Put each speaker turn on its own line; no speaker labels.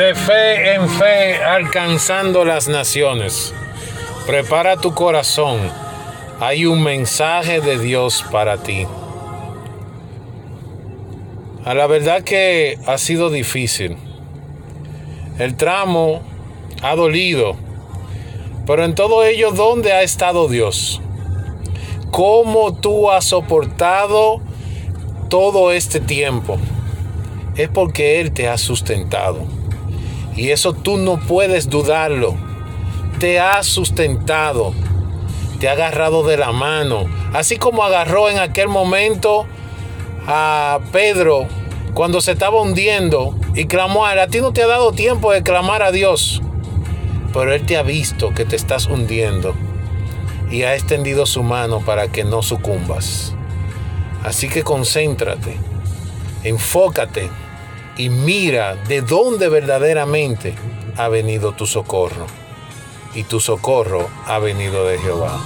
De fe en fe alcanzando las naciones. Prepara tu corazón. Hay un mensaje de Dios para ti. A la verdad que ha sido difícil. El tramo ha dolido. Pero en todo ello, ¿dónde ha estado Dios? ¿Cómo tú has soportado todo este tiempo? Es porque Él te ha sustentado. Y eso tú no puedes dudarlo. Te ha sustentado. Te ha agarrado de la mano. Así como agarró en aquel momento a Pedro cuando se estaba hundiendo y clamó a él. A ti no te ha dado tiempo de clamar a Dios. Pero Él te ha visto que te estás hundiendo y ha extendido su mano para que no sucumbas. Así que concéntrate, enfócate y mira de dónde verdaderamente ha venido tu socorro. Y tu socorro ha venido de Jehová.